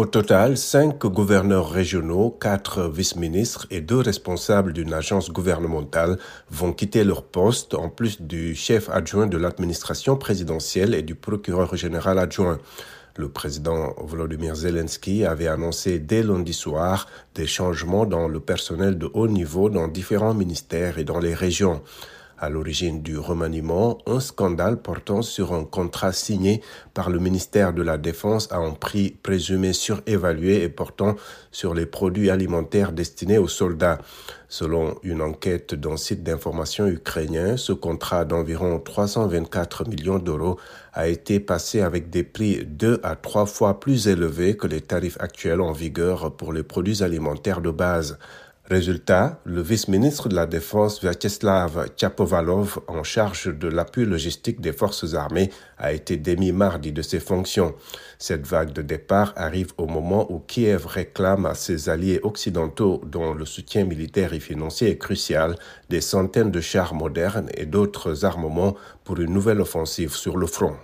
Au total, cinq gouverneurs régionaux, quatre vice-ministres et deux responsables d'une agence gouvernementale vont quitter leur poste, en plus du chef adjoint de l'administration présidentielle et du procureur général adjoint. Le président Volodymyr Zelensky avait annoncé dès lundi soir des changements dans le personnel de haut niveau dans différents ministères et dans les régions. À l'origine du remaniement, un scandale portant sur un contrat signé par le ministère de la Défense à un prix présumé surévalué et portant sur les produits alimentaires destinés aux soldats. Selon une enquête d'un site d'information ukrainien, ce contrat d'environ 324 millions d'euros a été passé avec des prix deux à trois fois plus élevés que les tarifs actuels en vigueur pour les produits alimentaires de base. Résultat, le vice-ministre de la Défense Vyacheslav Tchapovalov, en charge de l'appui logistique des forces armées, a été démis mardi de ses fonctions. Cette vague de départ arrive au moment où Kiev réclame à ses alliés occidentaux, dont le soutien militaire et financier est crucial, des centaines de chars modernes et d'autres armements pour une nouvelle offensive sur le front.